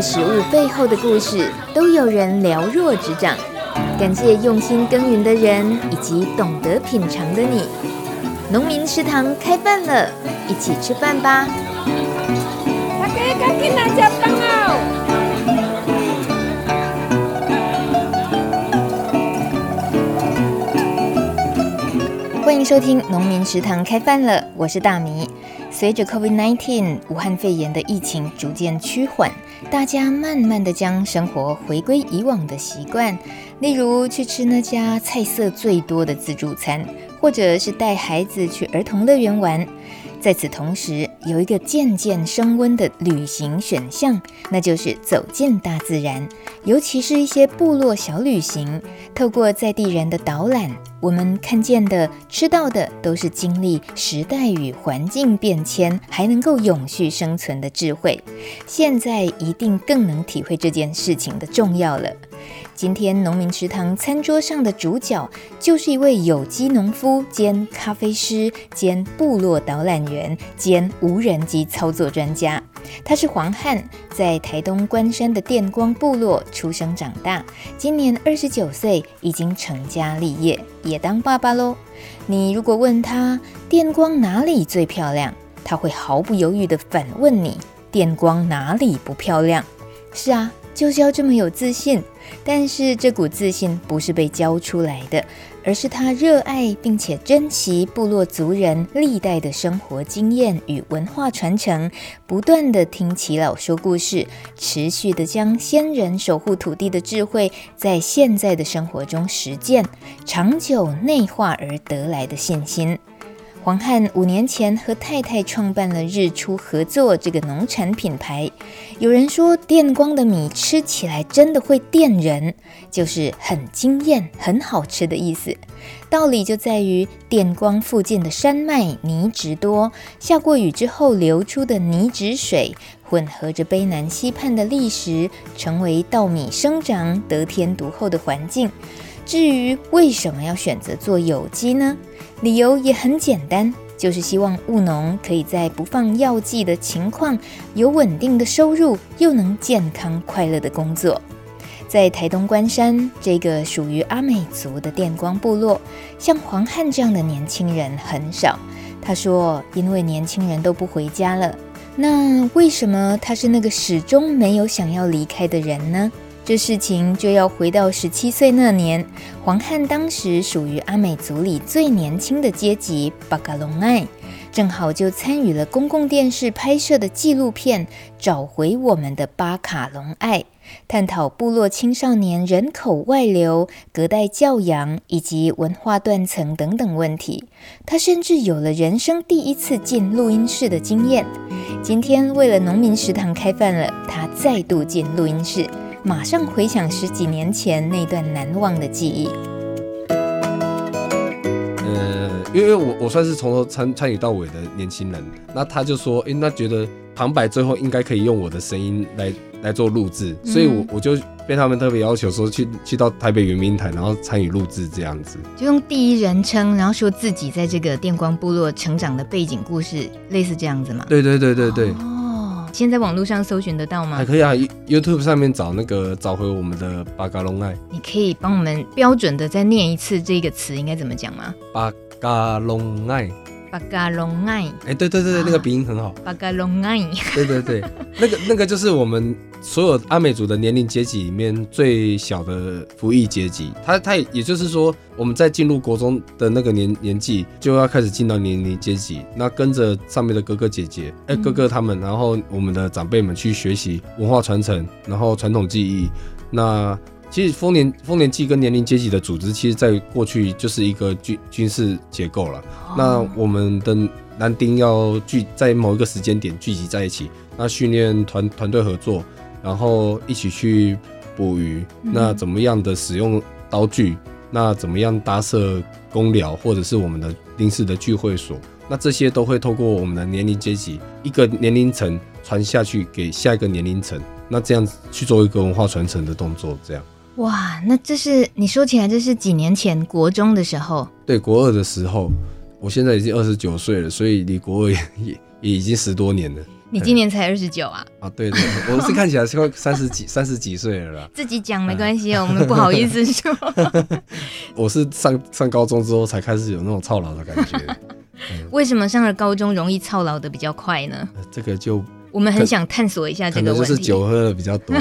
食物背后的故事，都有人了若指掌。感谢用心耕耘的人，以及懂得品尝的你。农民食堂开饭了，一起吃饭吧！欢迎收听《农民食堂开饭了》，我是大米。随着 COVID-19 武汉肺炎的疫情逐渐趋缓，大家慢慢的将生活回归以往的习惯，例如去吃那家菜色最多的自助餐，或者是带孩子去儿童乐园玩。在此同时，有一个渐渐升温的旅行选项，那就是走进大自然，尤其是一些部落小旅行。透过在地人的导览，我们看见的、吃到的，都是经历时代与环境变迁，还能够永续生存的智慧。现在一定更能体会这件事情的重要了。今天农民食堂餐桌上的主角，就是一位有机农夫兼咖啡师兼部落导览员兼无人机操作专家。他是黄汉，在台东关山的电光部落出生长大，今年二十九岁，已经成家立业，也当爸爸喽。你如果问他电光哪里最漂亮，他会毫不犹豫地反问你：电光哪里不漂亮？是啊。就是要这么有自信，但是这股自信不是被教出来的，而是他热爱并且珍惜部落族人历代的生活经验与文化传承，不断地听耆老说故事，持续地将先人守护土地的智慧在现在的生活中实践，长久内化而得来的信心。黄汉五年前和太太创办了日出合作这个农产品牌。有人说电光的米吃起来真的会电人，就是很惊艳、很好吃的意思。道理就在于电光附近的山脉泥质多，下过雨之后流出的泥质水混合着卑南溪畔的砾石，成为稻米生长得天独厚的环境。至于为什么要选择做有机呢？理由也很简单，就是希望务农可以在不放药剂的情况，有稳定的收入，又能健康快乐的工作。在台东关山这个属于阿美族的电光部落，像黄汉这样的年轻人很少。他说，因为年轻人都不回家了。那为什么他是那个始终没有想要离开的人呢？这事情就要回到十七岁那年，黄汉当时属于阿美族里最年轻的阶级巴嘎隆爱，正好就参与了公共电视拍摄的纪录片《找回我们的巴卡隆爱》，探讨部落青少年人口外流、隔代教养以及文化断层等等问题。他甚至有了人生第一次进录音室的经验。今天为了农民食堂开饭了，他再度进录音室。马上回想十几年前那段难忘的记忆。呃，因为我我算是从头参参与到尾的年轻人，那他就说，诶，那觉得旁白最后应该可以用我的声音来来做录制，所以我我就被他们特别要求说去去到台北圆明台，然后参与录制这样子，就用第一人称，然后说自己在这个电光部落成长的背景故事，类似这样子嘛？对对对对对。哦现在网络上搜寻得到吗？还可以啊，YouTube 上面找那个找回我们的巴嘎隆爱。你可以帮我们标准的再念一次这个词应该怎么讲吗？巴嘎隆爱。巴嘎隆爱，哎，对对对对，那个鼻音很好。巴嘎隆爱，对对对，那个那个就是我们所有阿美族的年龄阶级里面最小的服役阶级。他他也就是说，我们在进入国中的那个年年纪，就要开始进到年龄阶级。那跟着上面的哥哥姐姐，哎，哥哥他们，然后我们的长辈们去学习文化传承，然后传统技艺。那其实丰年丰年祭跟年龄阶级的组织，其实在过去就是一个军军事结构了。哦、那我们的男丁要聚在某一个时间点聚集在一起，那训练团团队合作，然后一起去捕鱼。嗯、那怎么样的使用刀具？那怎么样搭设公寮或者是我们的临时的聚会所？那这些都会透过我们的年龄阶级一个年龄层传下去给下一个年龄层，那这样子去做一个文化传承的动作，这样。哇，那这是你说起来，这是几年前国中的时候？对，国二的时候，我现在已经二十九岁了，所以离国二也也，也已经十多年了。你今年才二十九啊？啊，对对，我是看起来是快三十几 三十几岁了啦。自己讲没关系，我们不好意思说。我是上上高中之后才开始有那种操劳的感觉。为什么上了高中容易操劳的比较快呢？这个就我们很想探索一下这个问题。可能就是酒喝的比较多。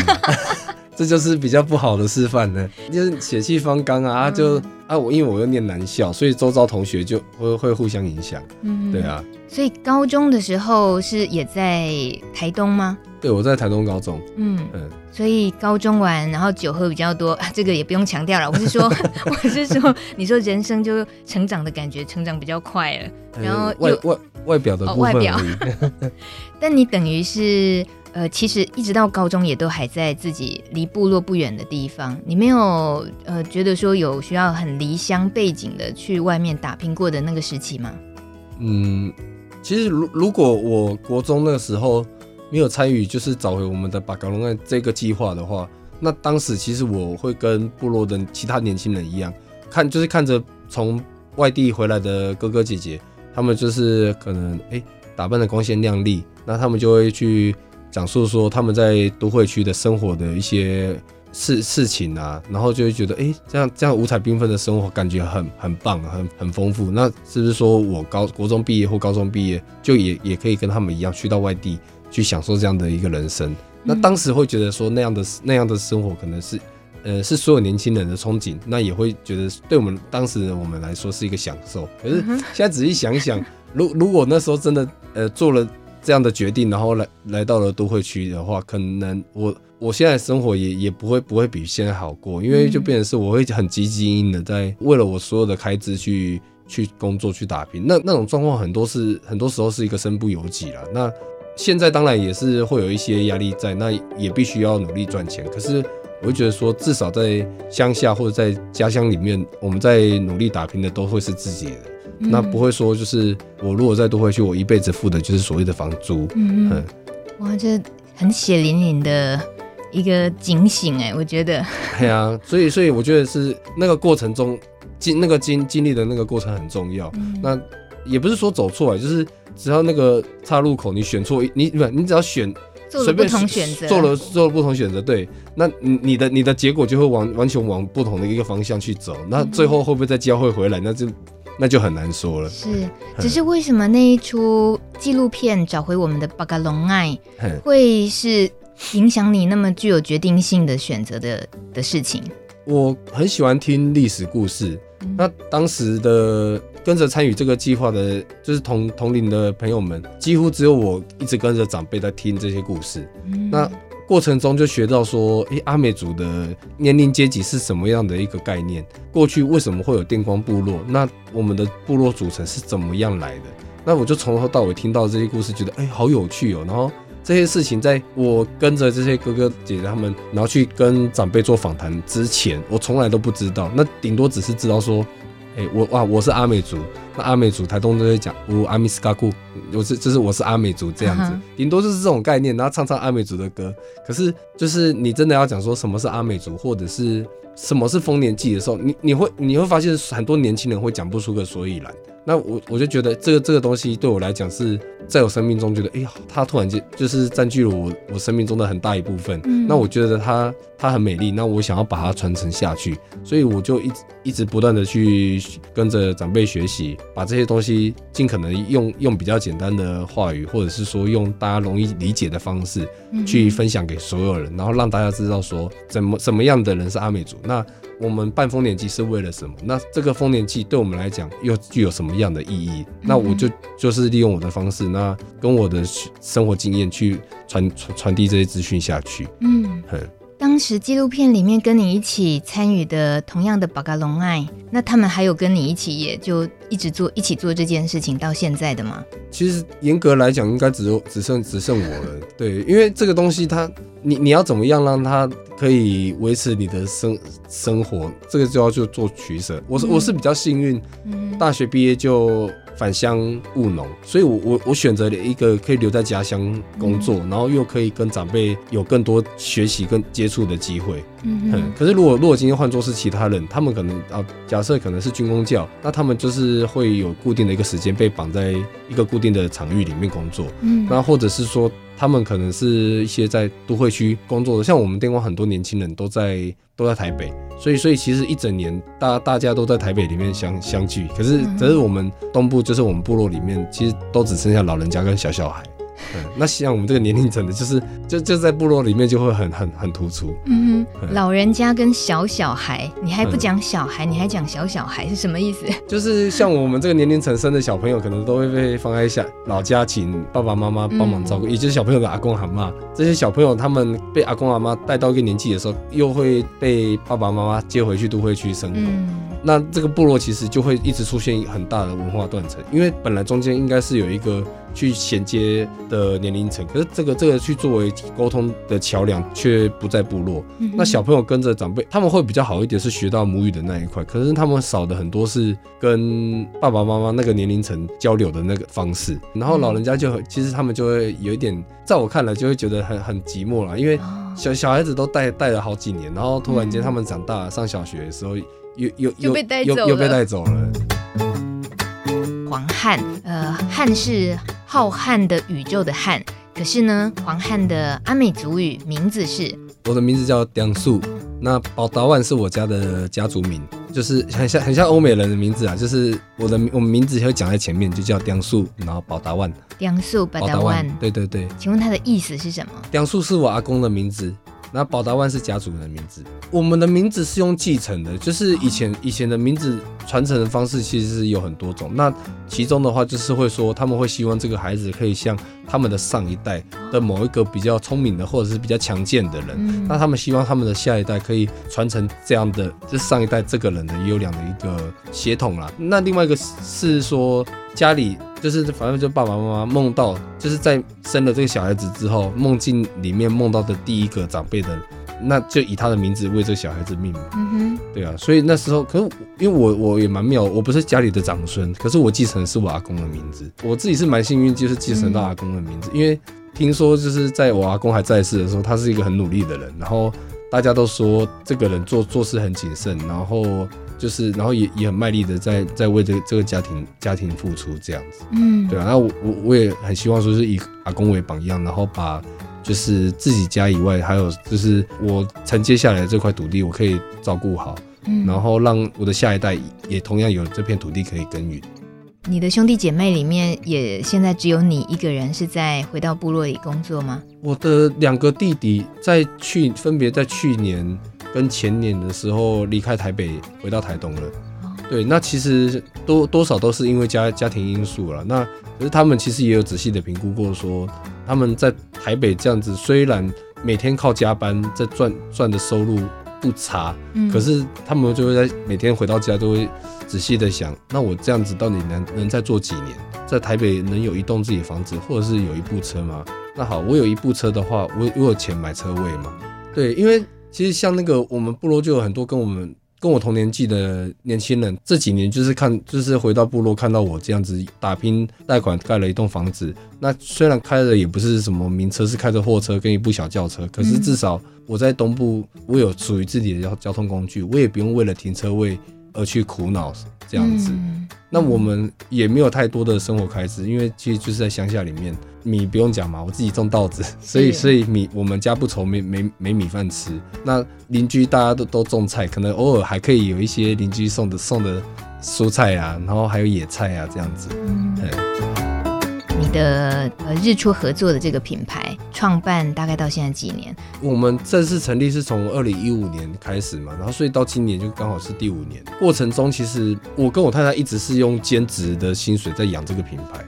这就是比较不好的示范呢，就是血气方刚啊，啊就啊我因为我又念男校，所以周遭同学就会会互相影响，嗯，对啊。所以高中的时候是也在台东吗？对，我在台东高中，嗯嗯。所以高中玩，然后酒喝比较多，啊、这个也不用强调了。我是说，我是说，你说人生就成长的感觉，成长比较快了，然后外外外表的部分，哦、外表但你等于是。呃，其实一直到高中也都还在自己离部落不远的地方。你没有呃觉得说有需要很离乡背井的去外面打拼过的那个时期吗？嗯，其实如如果我国中那个时候没有参与，就是找回我们的巴嘎隆爱这个计划的话，那当时其实我会跟部落的其他年轻人一样，看就是看着从外地回来的哥哥姐姐，他们就是可能哎、打扮的光鲜亮丽，那他们就会去。讲述说他们在都会区的生活的一些事事情啊，然后就会觉得，哎、欸，这样这样五彩缤纷的生活感觉很很棒，很很丰富。那是不是说我高国中毕业或高中毕业，就也也可以跟他们一样去到外地去享受这样的一个人生？那当时会觉得说那样的那样的生活可能是，呃，是所有年轻人的憧憬。那也会觉得对我们当时的我们来说是一个享受。可是现在仔细想一想，如如果那时候真的呃做了。这样的决定，然后来来到了都会区的话，可能我我现在生活也也不会不会比现在好过，因为就变成是我会很积极的在为了我所有的开支去去工作去打拼，那那种状况很多是很多时候是一个身不由己了。那现在当然也是会有一些压力在，那也必须要努力赚钱。可是我会觉得说，至少在乡下或者在家乡里面，我们在努力打拼的都会是自己的。那不会说，就是我如果再多回去，我一辈子付的就是所谓的房租。嗯，嗯哇，这很血淋淋的一个警醒哎，我觉得。对啊，所以所以我觉得是那个过程中经那个经经历的那个过程很重要。嗯、那也不是说走错啊，就是只要那个岔路口你选错，你不你只要选做了不同选择，做了做了不同选择，对，那你你的你的结果就会往完全往不同的一个方向去走。那最后会不会再交汇回来？那就。那就很难说了。是，只是为什么那一出纪录片找回我们的巴嘎隆爱，会是影响你那么具有决定性的选择的的事情？我很喜欢听历史故事。嗯、那当时的跟着参与这个计划的，就是同同龄的朋友们，几乎只有我一直跟着长辈在听这些故事。嗯、那。过程中就学到说，诶、阿美族的年龄阶级是什么样的一个概念？过去为什么会有电光部落？那我们的部落组成是怎么样来的？那我就从头到尾听到这些故事，觉得诶、好有趣哦。然后这些事情，在我跟着这些哥哥姐姐他们，然后去跟长辈做访谈之前，我从来都不知道。那顶多只是知道说。哎、欸，我哇，我是阿美族。那阿美族台东都会讲，我阿米斯卡库，我是就是我是阿美族这样子，顶、uh. 多就是这种概念，然后唱唱阿美族的歌。可是就是你真的要讲说什么是阿美族，或者是什么是丰年祭的时候，你你会你会发现很多年轻人会讲不出个所以然。那我我就觉得这个这个东西对我来讲是在我生命中觉得，哎呀，它突然间就是占据了我我生命中的很大一部分。嗯，那我觉得它它很美丽，那我想要把它传承下去，所以我就一直一直不断的去跟着长辈学习，把这些东西尽可能用用比较简单的话语，或者是说用大家容易理解的方式去分享给所有人，然后让大家知道说怎么什么样的人是阿美族。那我们办丰年祭是为了什么？那这个丰年祭对我们来讲又具有什么样的意义？那我就就是利用我的方式，那跟我的生活经验去传传传递这些资讯下去。嗯，哼当时纪录片里面跟你一起参与的同样的巴嘎隆爱，那他们还有跟你一起，也就一直做一起做这件事情到现在的吗？其实严格来讲，应该只有只剩只剩我了。对，因为这个东西它你你要怎么样让它可以维持你的生生活，这个就要就做取舍。我是、嗯、我是比较幸运，大学毕业就。返乡务农，所以我我我选择了一个可以留在家乡工作，嗯、然后又可以跟长辈有更多学习跟接触的机会。嗯，嗯，可是如果如果今天换作是其他人，他们可能啊，假设可能是军工教，那他们就是会有固定的一个时间被绑在一个固定的场域里面工作。嗯，那或者是说他们可能是一些在都会区工作的，像我们电光很多年轻人都在都在台北。所以，所以其实一整年，大大家都在台北里面相相聚，可是，可是我们东部就是我们部落里面，其实都只剩下老人家跟小小孩。嗯，那像我们这个年龄层的，就是就就在部落里面就会很很很突出。嗯哼，老人家跟小小孩，你还不讲小孩，嗯、你还讲小小孩是什么意思？就是像我们这个年龄层生的小朋友，可能都会被放在下老家，请爸爸妈妈帮忙照顾，嗯、也就是小朋友的阿公阿妈。这些小朋友他们被阿公阿妈带到一个年纪的时候，又会被爸爸妈妈接回去都会去生活。嗯、那这个部落其实就会一直出现很大的文化断层，因为本来中间应该是有一个。去衔接的年龄层，可是这个这个去作为沟通的桥梁，却不在部落。嗯、那小朋友跟着长辈，他们会比较好一点，是学到母语的那一块。可是他们少的很多是跟爸爸妈妈那个年龄层交流的那个方式。然后老人家就很，其实他们就会有一点，在我看来就会觉得很很寂寞了，因为小小孩子都带带了好几年，然后突然间他们长大上小学的时候，又又又又被带走了。黄汉，呃，汉是浩瀚的宇宙的汉，可是呢，黄汉的阿美族语名字是，我的名字叫梁树，那宝达万是我家的家族名，就是很像很像欧美人的名字啊，就是我的我们名字会讲在前面，就叫梁树，然后宝达万，梁树宝达万，对对对，请问它的意思是什么？梁树是我阿公的名字。那宝达万是家族人的名字，我们的名字是用继承的，就是以前以前的名字传承的方式其实是有很多种。那其中的话就是会说，他们会希望这个孩子可以像他们的上一代的某一个比较聪明的或者是比较强健的人，那他们希望他们的下一代可以传承这样的，就是上一代这个人的优良的一个血统啦。那另外一个是说。家里就是反正就爸爸妈妈梦到，就是在生了这个小孩子之后，梦境里面梦到的第一个长辈的，那就以他的名字为这个小孩子命名。嗯哼，对啊，所以那时候，可是因为我我也蛮妙，我不是家里的长孙，可是我继承的是我阿公的名字，我自己是蛮幸运，就是继承到阿公的名字，因为听说就是在我阿公还在世的时候，他是一个很努力的人，然后大家都说这个人做做事很谨慎，然后。就是，然后也也很卖力的在在为这个这个家庭家庭付出这样子，嗯，对啊，那我我我也很希望说是以阿公为榜样，然后把就是自己家以外，还有就是我承接下来的这块土地，我可以照顾好，嗯，然后让我的下一代也同样有这片土地可以耕耘。你的兄弟姐妹里面，也现在只有你一个人是在回到部落里工作吗？我的两个弟弟在去分别在去年。跟前年的时候离开台北回到台东了，对，那其实多多少都是因为家家庭因素了。那可是他们其实也有仔细的评估过，说他们在台北这样子，虽然每天靠加班在赚赚的收入不差，嗯，可是他们就会在每天回到家都会仔细的想，那我这样子到底能能再做几年，在台北能有一栋自己的房子，或者是有一部车吗？那好，我有一部车的话，我我有钱买车位吗？对，因为。其实像那个我们部落就有很多跟我们跟我同年纪的年轻人，这几年就是看就是回到部落看到我这样子打拼贷款盖了一栋房子。那虽然开的也不是什么名车，是开着货车跟一部小轿车，可是至少我在东部，我有属于自己的交交通工具，我也不用为了停车位而去苦恼这样子。那我们也没有太多的生活开支，因为其实就是在乡下里面。米不用讲嘛，我自己种稻子，所以所以米我们家不愁没没没米饭吃。那邻居大家都都种菜，可能偶尔还可以有一些邻居送的送的蔬菜啊，然后还有野菜啊这样子。你的呃日出合作的这个品牌创办大概到现在几年？我们正式成立是从二零一五年开始嘛，然后所以到今年就刚好是第五年。过程中其实我跟我太太一直是用兼职的薪水在养这个品牌。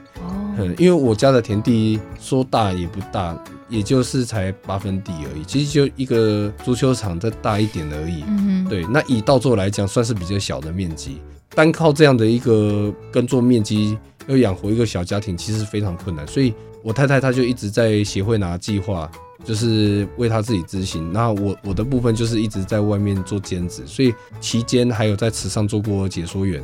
嗯，因为我家的田地说大也不大，也就是才八分地而已，其实就一个足球场再大一点而已。嗯哼，对，那以稻作来讲，算是比较小的面积，单靠这样的一个耕作面积要养活一个小家庭，其实非常困难。所以我太太她就一直在协会拿计划，就是为她自己执行。那我我的部分就是一直在外面做兼职，所以期间还有在池上做过解说员，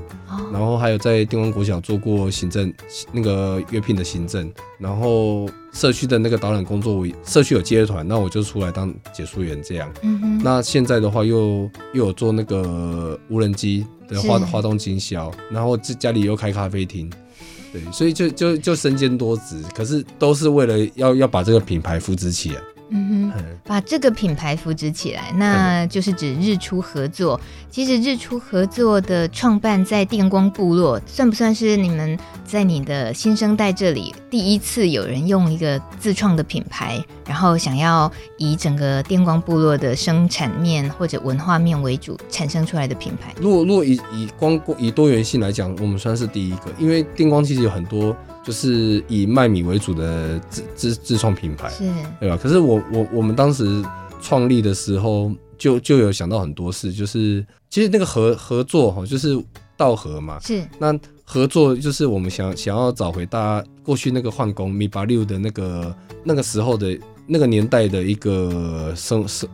然后还有在电光国小做过行政那个约聘的行政，然后社区的那个导览工作，社区有接团，那我就出来当解说员这样。嗯哼。那现在的话又又有做那个无人机的花花东经销，然后自家里又开咖啡厅。对，所以就就就身兼多职，可是都是为了要要把这个品牌扶植起来。嗯哼，把这个品牌扶植起来，那就是指日出合作。其实日出合作的创办在电光部落，算不算是你们在你的新生代这里第一次有人用一个自创的品牌，然后想要以整个电光部落的生产面或者文化面为主产生出来的品牌？如果如果以以光以多元性来讲，我们算是第一个，因为电光其实有很多。就是以卖米为主的自自自创品牌，是，对吧？可是我我我们当时创立的时候，就就有想到很多事，就是其实那个合合作哈，就是道合嘛，是。那合作就是我们想想要找回大家过去那个换工米八六的那个那个时候的那个年代的一个生生。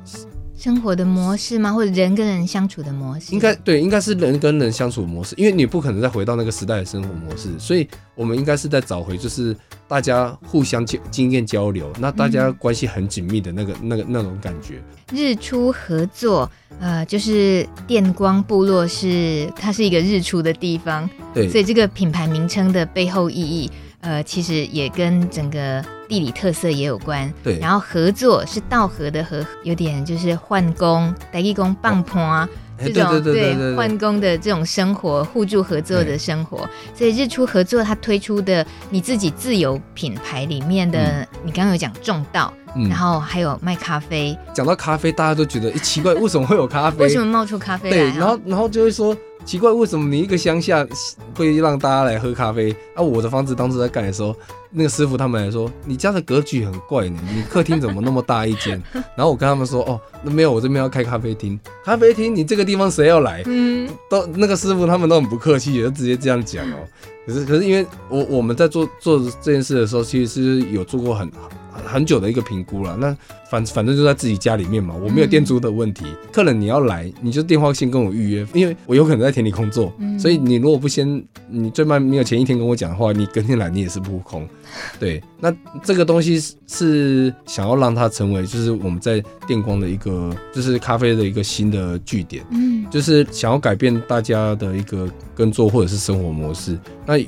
生活的模式吗？或者人跟人相处的模式？应该对，应该是人跟人相处的模式，因为你不可能再回到那个时代的生活模式，所以我们应该是在找回，就是大家互相经经验交流，那大家关系很紧密的那个、那个、那种感觉。日出合作，呃，就是电光部落是它是一个日出的地方，对，所以这个品牌名称的背后意义。呃，其实也跟整个地理特色也有关。对，然后合作是道合的合，有点就是换工、台语讲放伴这种对换工的这种生活，互助合作的生活。所以日出合作它推出的你自己自有品牌里面的，嗯、你刚刚有讲种稻，嗯、然后还有卖咖啡。讲到咖啡，大家都觉得诶奇怪，为什么会有咖啡？为什么冒出咖啡来？对，然后然后就会说。奇怪，为什么你一个乡下会让大家来喝咖啡？啊，我的房子当时在盖的时候，那个师傅他们来说，你家的格局很怪呢，你客厅怎么那么大一间？然后我跟他们说，哦，那没有，我这边要开咖啡厅。咖啡厅，你这个地方谁要来？嗯，都那个师傅他们都很不客气，就直接这样讲哦。可是，可是因为我我们在做做这件事的时候，其实是有做过很。很久的一个评估了，那反反正就在自己家里面嘛，我没有店租的问题。嗯、客人你要来，你就电话先跟我预约，因为我有可能在田里工作，嗯、所以你如果不先，你最慢没有前一天跟我讲的话，你隔天来你也是扑空。对，那这个东西是想要让它成为，就是我们在电光的一个，就是咖啡的一个新的据点，嗯，就是想要改变大家的一个耕作或者是生活模式。那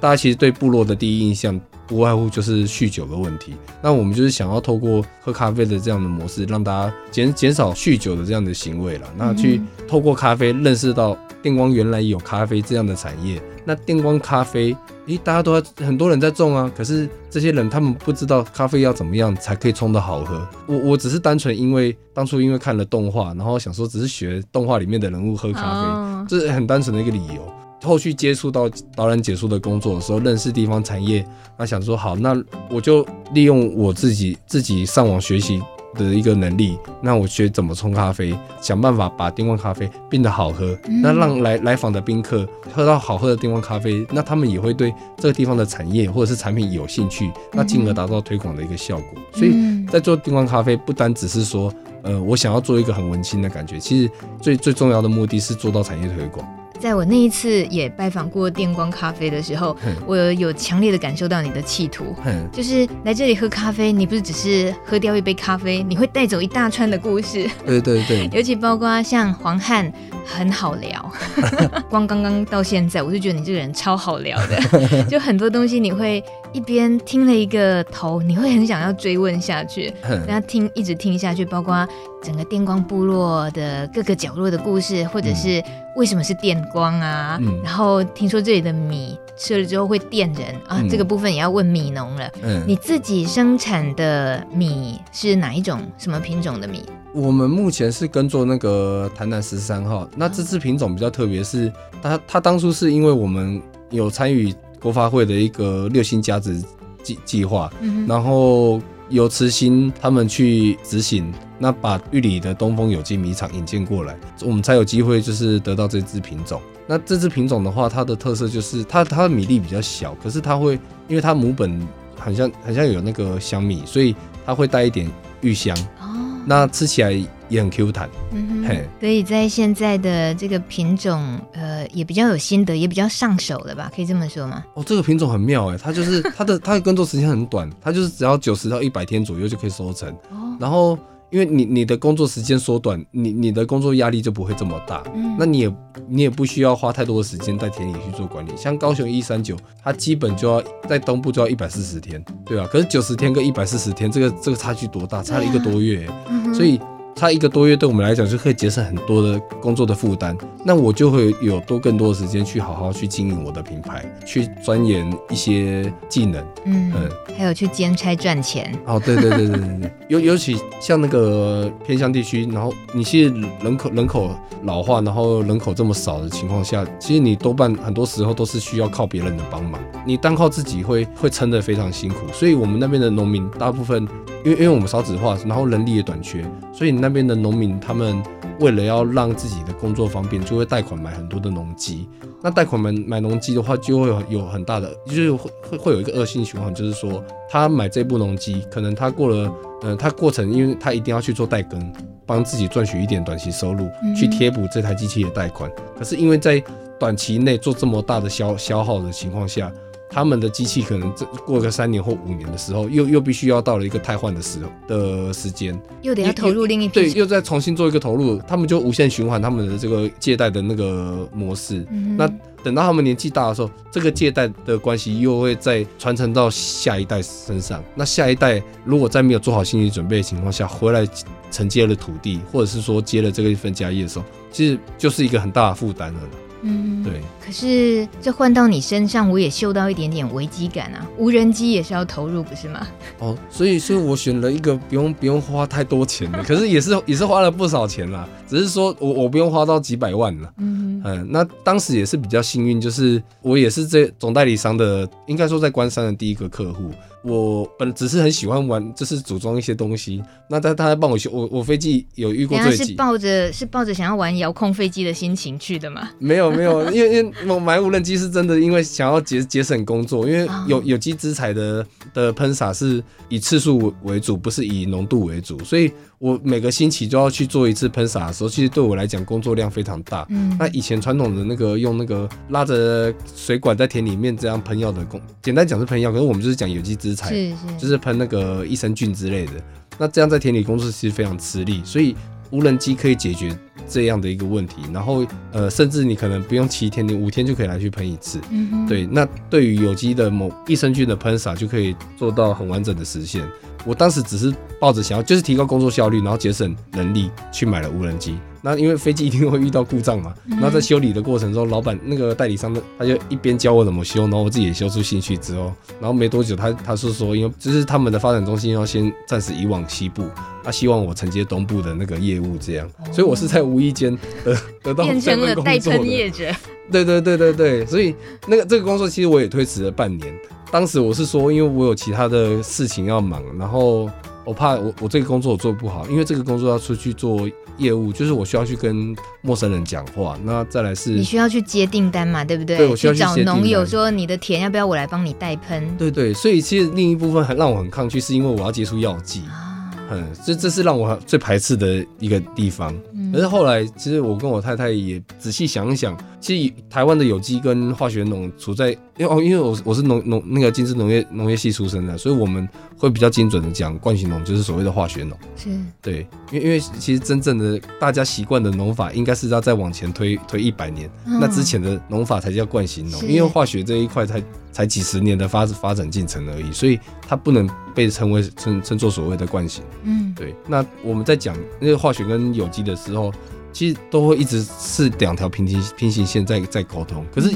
大家其实对部落的第一印象。不外乎就是酗酒的问题，那我们就是想要透过喝咖啡的这样的模式，让大家减减少酗酒的这样的行为了。那去透过咖啡认识到电光原来有咖啡这样的产业。那电光咖啡，诶，大家都在很多人在种啊，可是这些人他们不知道咖啡要怎么样才可以冲得好喝。我我只是单纯因为当初因为看了动画，然后想说只是学动画里面的人物喝咖啡，这是很单纯的一个理由。后续接触到导览解说的工作的时候，认识地方产业，那想说好，那我就利用我自己自己上网学习的一个能力，那我学怎么冲咖啡，想办法把丁光咖啡变得好喝，那让来来访的宾客喝到好喝的丁光咖啡，那他们也会对这个地方的产业或者是产品有兴趣，那进而达到推广的一个效果。所以在做丁光咖啡，不单只是说，呃，我想要做一个很文青的感觉，其实最最重要的目的是做到产业推广。在我那一次也拜访过电光咖啡的时候，我有强烈的感受到你的企图，就是来这里喝咖啡，你不是只是喝掉一杯咖啡，你会带走一大串的故事。对对对，尤其包括像黄汉很好聊，光刚刚到现在，我就觉得你这个人超好聊的，就很多东西你会一边听了一个头，你会很想要追问下去，然后听一直听下去，包括整个电光部落的各个角落的故事，或者是为什么是电光啊？嗯、然后听说这里的米吃了之后会电人啊，嗯、这个部分也要问米农了。嗯、你自己生产的米是哪一种？什么品种的米？我们目前是耕作那个台南十三号。那这支品种比较特别，是它它当初是因为我们有参与国发会的一个六星甲子计计划，嗯、然后。由慈心他们去执行，那把玉里的东风有机米厂引荐过来，我们才有机会就是得到这支品种。那这支品种的话，它的特色就是它它的米粒比较小，可是它会因为它母本很像很像有那个香米，所以它会带一点玉香哦，那吃起来也很 Q 弹。嗯哼，嘿所以在现在的这个品种，呃，也比较有心得，也比较上手了吧？可以这么说吗？哦，这个品种很妙哎，它就是它的它的耕作时间很短，它就是只要九十到一百天左右就可以收成。哦，然后因为你你的工作时间缩短，你你的工作压力就不会这么大。嗯，那你也你也不需要花太多的时间在田里去做管理。像高雄一三九，它基本就要在东部就要一百四十天，对吧？可是九十天跟一百四十天，这个这个差距多大？差了一个多月，嗯所以。差一个多月，对我们来讲就可以节省很多的工作的负担。那我就会有多更多的时间去好好去经营我的品牌，去钻研一些技能。嗯嗯，还有去兼差赚钱。哦，对对对对对对，尤尤其像那个偏乡地区，然后你其实人口人口老化，然后人口这么少的情况下，其实你多半很多时候都是需要靠别人的帮忙，你单靠自己会会撑得非常辛苦。所以我们那边的农民大部分。因为因为我们少子化，然后人力也短缺，所以那边的农民他们为了要让自己的工作方便，就会贷款买很多的农机。那贷款买买农机的话，就会有有很大的，就是会会会有一个恶性循环，就是说他买这部农机，可能他过了，呃，他过程，因为他一定要去做代耕，帮自己赚取一点短期收入，去贴补这台机器的贷款。可是因为在短期内做这么大的消消耗的情况下。他们的机器可能这过个三年或五年的时候，又又必须要到了一个汰换的时的时间，又得要投入另一批，对，又再重新做一个投入，他们就无限循环他们的这个借贷的那个模式。嗯、那等到他们年纪大的时候，这个借贷的关系又会再传承到下一代身上。那下一代如果在没有做好心理准备的情况下，回来承接了土地，或者是说接了这个一份家业的时候，其实就是一个很大的负担了。嗯，对。可是这换到你身上，我也嗅到一点点危机感啊！无人机也是要投入，不是吗？哦，所以，所以我选了一个不用不用花太多钱的，可是也是也是花了不少钱啦。只是说我我不用花到几百万了。嗯嗯，那当时也是比较幸运，就是我也是这总代理商的，应该说在关山的第一个客户。我本只是很喜欢玩，就是组装一些东西。那他他还帮我修，我我飞机有遇过坠机，是抱着是抱着想要玩遥控飞机的心情去的吗？没有没有，因为因为我买无人机是真的，因为想要节节省工作，因为有有机资材的的喷洒是以次数为主，不是以浓度为主，所以我每个星期就要去做一次喷洒的时候，其实对我来讲工作量非常大。嗯，那以前传统的那个用那个拉着水管在田里面这样喷药的工，简单讲是喷药，可是我们就是讲有机资。是是，就是喷那个益生菌之类的。那这样在田里工作其实非常吃力，所以无人机可以解决这样的一个问题。然后呃，甚至你可能不用七天，你五天就可以来去喷一次。嗯，对。那对于有机的某益生菌的喷洒，就可以做到很完整的实现。我当时只是抱着想要就是提高工作效率，然后节省人力去买了无人机。那因为飞机一定会遇到故障嘛，那在修理的过程中，老板那个代理商的他就一边教我怎么修，然后我自己也修出兴趣之后，然后没多久他他是说，因为就是他们的发展中心要先暂时移往西部，他希望我承接东部的那个业务这样，所以我是在无意间得得到变成了代称业者。对对对对对，所以那个这个工作其实我也推迟了半年。当时我是说，因为我有其他的事情要忙，然后我怕我我这个工作我做不好，因为这个工作要出去做业务，就是我需要去跟陌生人讲话。那再来是，你需要去接订单嘛，对不对？对，我需要去找农友说你的田要不要我来帮你代喷？对对，所以其实另一部分很让我很抗拒，是因为我要接触药剂。嗯，这这是让我最排斥的一个地方。可是后来，其实我跟我太太也仔细想一想，其实台湾的有机跟化学农处在，因为哦，因为我我是农农那个金枝农业农业系出身的，所以我们会比较精准的讲，惯性农就是所谓的化学农。是，对，因为因为其实真正的大家习惯的农法，应该是要再往前推推一百年，那之前的农法才叫惯性农，因为化学这一块才才几十年的发发展进程而已，所以它不能被称为称称作所谓的惯性。嗯，对。那我们在讲那个化学跟有机的时候，其实都会一直是两条平行平行线在在沟通。可是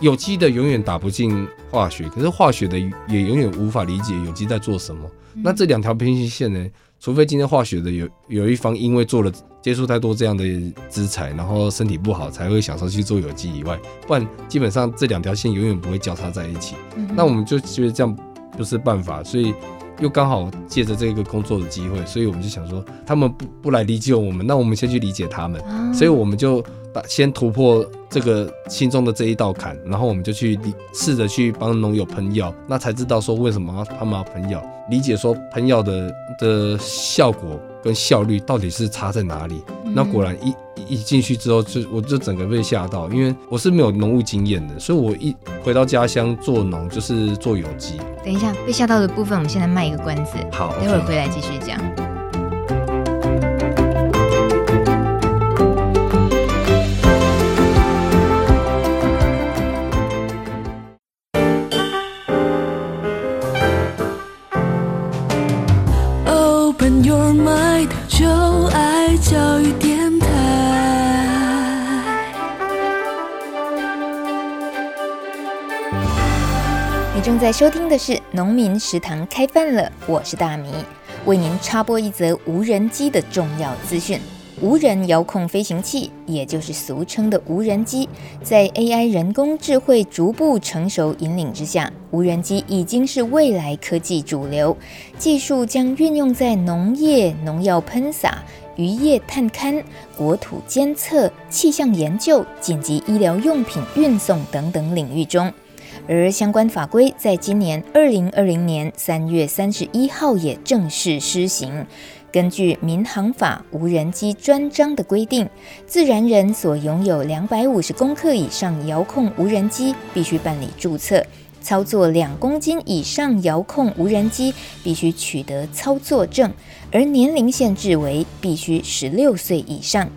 有机的永远打不进化学，可是化学的也永远无法理解有机在做什么。那这两条平行线呢？除非今天化学的有有一方因为做了接触太多这样的资材，然后身体不好，才会想说去做有机以外，不然基本上这两条线永远不会交叉在一起。嗯、那我们就觉得这样不是办法，所以又刚好借着这个工作的机会，所以我们就想说，他们不不来理解我们，那我们先去理解他们。嗯、所以我们就打先突破这个心中的这一道坎，然后我们就去试着去帮农友喷药，那才知道说为什么他们要喷药，理解说喷药的的效果跟效率到底是差在哪里。嗯、那果然一一进去之后，就我就整个被吓到，因为我是没有农务经验的，所以我一回到家乡做农就是做有机。等一下，被吓到的部分，我们现在卖一个关子，好，待会儿回来继续讲。收听的是《农民食堂》开饭了，我是大米，为您插播一则无人机的重要资讯。无人遥控飞行器，也就是俗称的无人机，在 AI 人工智慧逐步成熟引领之下，无人机已经是未来科技主流。技术将运用在农业、农药喷洒、渔业探勘、国土监测、气象研究、紧急医疗用品运送等等领域中。而相关法规在今年二零二零年三月三十一号也正式施行。根据《民航法》无人机专章的规定，自然人所拥有两百五十公克以上遥控无人机，必须办理注册；操作两公斤以上遥控无人机，必须取得操作证，而年龄限制为必须十六岁以上。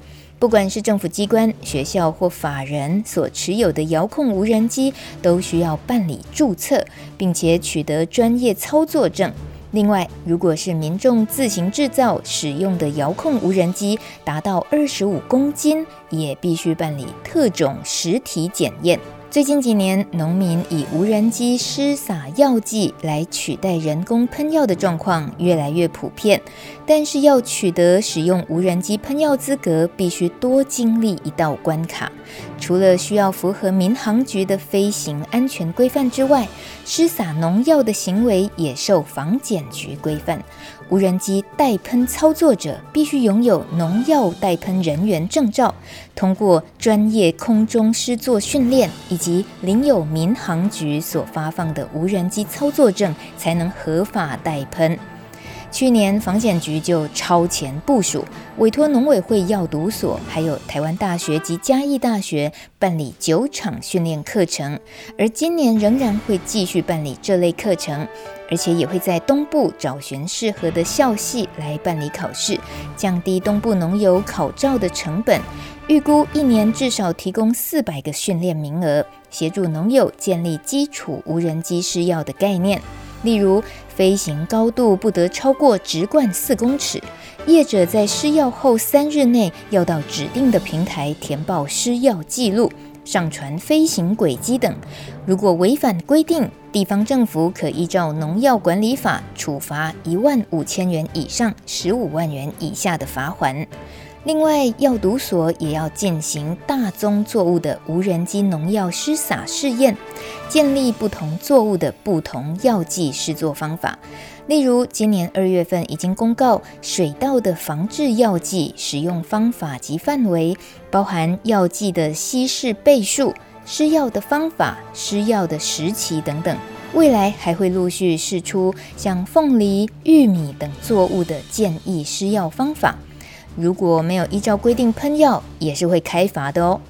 不管是政府机关、学校或法人所持有的遥控无人机，都需要办理注册，并且取得专业操作证。另外，如果是民众自行制造使用的遥控无人机，达到二十五公斤，也必须办理特种实体检验。最近几年，农民以无人机施撒药剂来取代人工喷药的状况越来越普遍。但是，要取得使用无人机喷药资格，必须多经历一道关卡。除了需要符合民航局的飞行安全规范之外，施撒农药的行为也受防检局规范。无人机带喷操作者必须拥有农药带喷人员证照，通过专业空中施作训练，以及领有民航局所发放的无人机操作证，才能合法带喷。去年，防检局就超前部署，委托农委会药毒所，还有台湾大学及嘉义大学办理九场训练课程，而今年仍然会继续办理这类课程，而且也会在东部找寻适合的校系来办理考试，降低东部农友考照的成本。预估一年至少提供四百个训练名额，协助农友建立基础无人机施药的概念。例如，飞行高度不得超过直贯四公尺，业者在施药后三日内要到指定的平台填报施药记录，上传飞行轨迹等。如果违反规定，地方政府可依照农药管理法处罚一万五千元以上十五万元以下的罚款。另外，药毒所也要进行大宗作物的无人机农药施撒试验，建立不同作物的不同药剂施作方法。例如，今年二月份已经公告水稻的防治药剂使用方法及范围，包含药剂的稀释倍数、施药的方法、施药的时期等等。未来还会陆续试出像凤梨、玉米等作物的建议施药方法。如果没有依照规定喷药，也是会开罚的哦。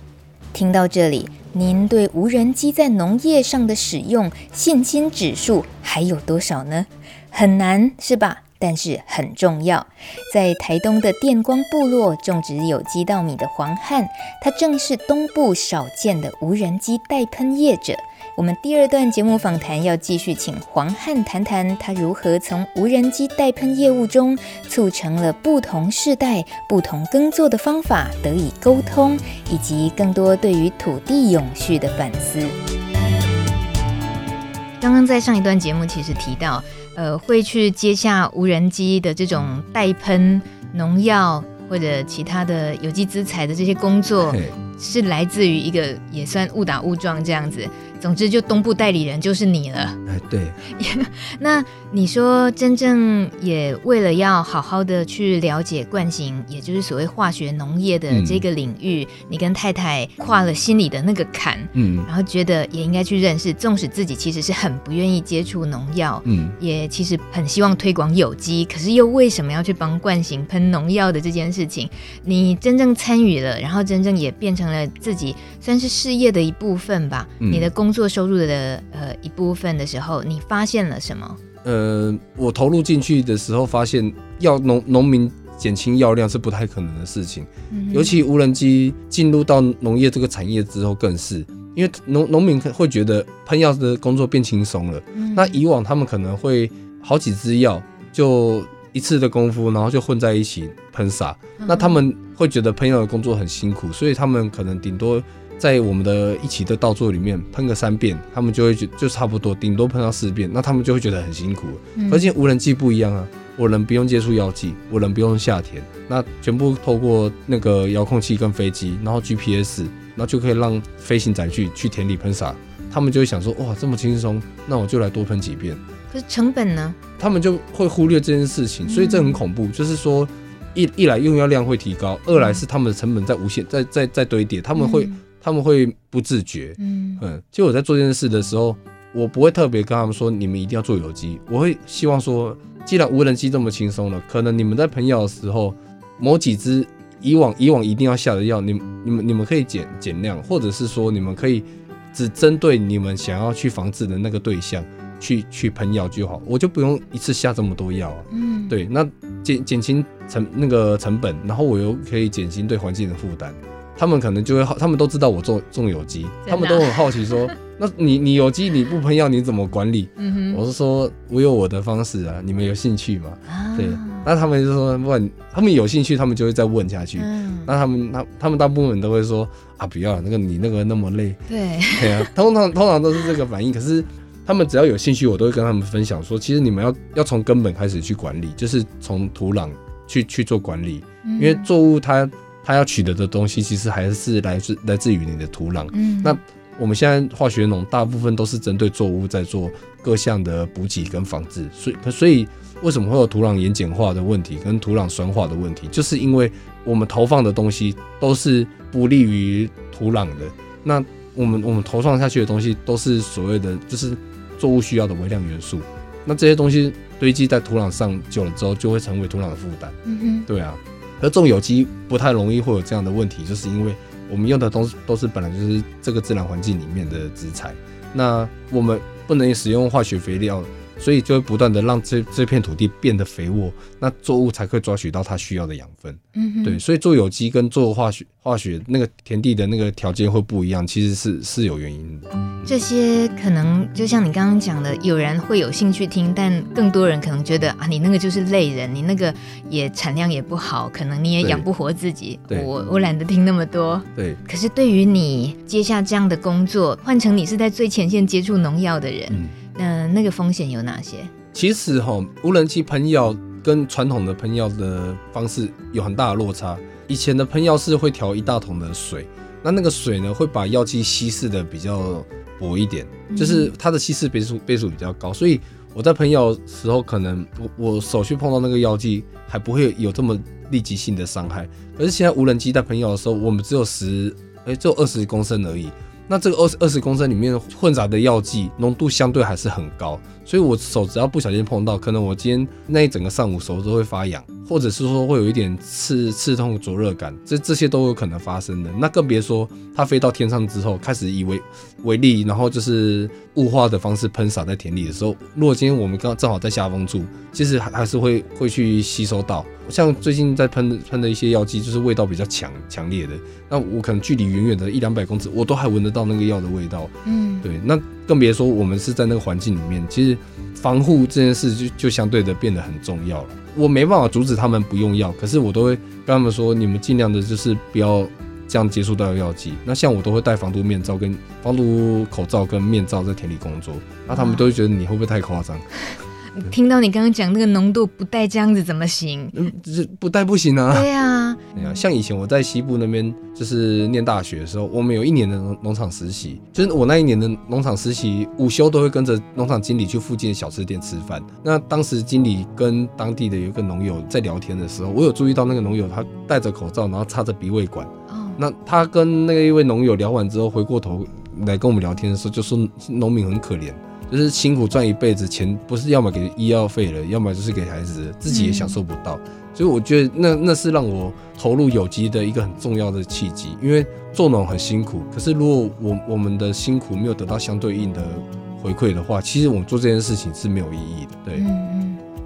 听到这里，您对无人机在农业上的使用信心指数还有多少呢？很难是吧？但是很重要。在台东的电光部落种植有机稻米的黄汉，他正是东部少见的无人机代喷业者。我们第二段节目访谈要继续请黄汉谈谈他如何从无人机代喷业务中促成了不同世代、不同耕作的方法得以沟通，以及更多对于土地永续的反思。刚刚在上一段节目其实提到，呃，会去接下无人机的这种代喷农药或者其他的有机资材的这些工作。是来自于一个也算误打误撞这样子。总之，就东部代理人就是你了。哎，对。那你说，真正也为了要好好的去了解惯性，也就是所谓化学农业的这个领域，嗯、你跟太太跨了心里的那个坎，嗯，然后觉得也应该去认识，纵使自己其实是很不愿意接触农药，嗯，也其实很希望推广有机，可是又为什么要去帮惯性喷农药的这件事情，你真正参与了，然后真正也变成了自己算是事业的一部分吧，嗯、你的工。做收入的呃一部分的时候，你发现了什么？呃，我投入进去的时候，发现要农农民减轻药量是不太可能的事情，嗯、尤其无人机进入到农业这个产业之后，更是因为农农民会觉得喷药的工作变轻松了。嗯、那以往他们可能会好几支药就一次的功夫，然后就混在一起喷洒，嗯、那他们会觉得喷药的工作很辛苦，所以他们可能顶多。在我们的一起的稻作里面喷个三遍，他们就会觉就差不多，顶多喷到四遍，那他们就会觉得很辛苦。嗯、而且无人机不一样啊，我人不用接触药剂，我人不用下田，那全部透过那个遥控器跟飞机，然后 GPS，然后就可以让飞行载具去田里喷洒。他们就会想说，哇，这么轻松，那我就来多喷几遍。可是成本呢？他们就会忽略这件事情，所以这很恐怖。嗯、就是说，一一来用药量会提高，二来是他们的成本在无限在在在堆叠，他们会。嗯他们会不自觉，嗯。嗯，就我在做这件事的时候，我不会特别跟他们说你们一定要做有机，我会希望说，既然无人机这么轻松了，可能你们在喷药的时候，某几支以往以往一定要下的药，你你们你们可以减减量，或者是说你们可以只针对你们想要去防治的那个对象去去喷药就好，我就不用一次下这么多药啊，嗯，对，那减减轻成那个成本，然后我又可以减轻对环境的负担。他们可能就会好，他们都知道我种种有机，他们都很好奇说，那你你有机你不喷药你怎么管理？嗯哼，我是说我有我的方式啊，你们有兴趣吗？啊、对，那他们就说问，他们有兴趣，他们就会再问下去。嗯、那他们他他们大部分都会说啊，不要那个你那个那么累。对，对啊，通常通常都是这个反应。可是他们只要有兴趣，我都会跟他们分享说，其实你们要要从根本开始去管理，就是从土壤去去做管理，因为作物它。它要取得的东西，其实还是来自来自于你的土壤。嗯，那我们现在化学农大部分都是针对作物在做各项的补给跟防治，所以所以为什么会有土壤盐碱化的问题跟土壤酸化的问题，就是因为我们投放的东西都是不利于土壤的。那我们我们投放下去的东西都是所谓的就是作物需要的微量元素，那这些东西堆积在土壤上久了之后，就会成为土壤的负担。嗯哼，对啊。而种有机不太容易会有这样的问题，就是因为我们用的东西都是本来就是这个自然环境里面的植材，那我们不能使用化学肥料。所以就会不断的让这这片土地变得肥沃，那作物才可以抓取到它需要的养分。嗯哼，对，所以做有机跟做化学化学那个田地的那个条件会不一样，其实是是有原因的。这些可能就像你刚刚讲的，有人会有兴趣听，但更多人可能觉得啊，你那个就是累人，你那个也产量也不好，可能你也养不活自己。我我懒得听那么多。对。可是对于你接下这样的工作，换成你是在最前线接触农药的人。嗯嗯、呃，那个风险有哪些？其实哈，无人机喷药跟传统的喷药的方式有很大的落差。以前的喷药是会调一大桶的水，那那个水呢会把药剂稀释的比较薄一点，就是它的稀释倍数倍数比较高。所以我在喷药的时候，可能我我手去碰到那个药剂还不会有这么立即性的伤害。可是现在无人机在喷药的时候，我们只有十，哎，只有二十公升而已。那这个二十二十公升里面混杂的药剂浓度相对还是很高，所以我手只要不小心碰到，可能我今天那一整个上午手都会发痒，或者是说会有一点刺刺痛、灼热感，这这些都有可能发生的。那更别说它飞到天上之后，开始以为为例，然后就是雾化的方式喷洒在田里的时候，如果今天我们刚正好在下风处，其实还还是会会去吸收到。像最近在喷喷的一些药剂，就是味道比较强强烈的，那我可能距离远远的一两百公尺，我都还闻得到那个药的味道。嗯，对，那更别说我们是在那个环境里面，其实防护这件事就就相对的变得很重要了。我没办法阻止他们不用药，可是我都会跟他们说，你们尽量的就是不要这样接触到药剂。那像我都会戴防毒面罩、跟防毒口罩跟面罩在田里工作，那他们都会觉得你会不会太夸张？听到你刚刚讲那个浓度不带这样子怎么行？嗯，这不带不行啊。对啊，对啊，像以前我在西部那边就是念大学的时候，我们有一年的农农场实习，就是我那一年的农场实习，午休都会跟着农场经理去附近的小吃店吃饭。那当时经理跟当地的有一个农友在聊天的时候，我有注意到那个农友他戴着口罩，然后插着鼻胃管。哦，那他跟那一位农友聊完之后，回过头来跟我们聊天的时候，就说农民很可怜。就是辛苦赚一辈子钱，不是要么给医药费了，要么就是给孩子，自己也享受不到。嗯、所以我觉得那那是让我投入有机的一个很重要的契机。因为做农很辛苦，可是如果我我们的辛苦没有得到相对应的回馈的话，其实我们做这件事情是没有意义的。对。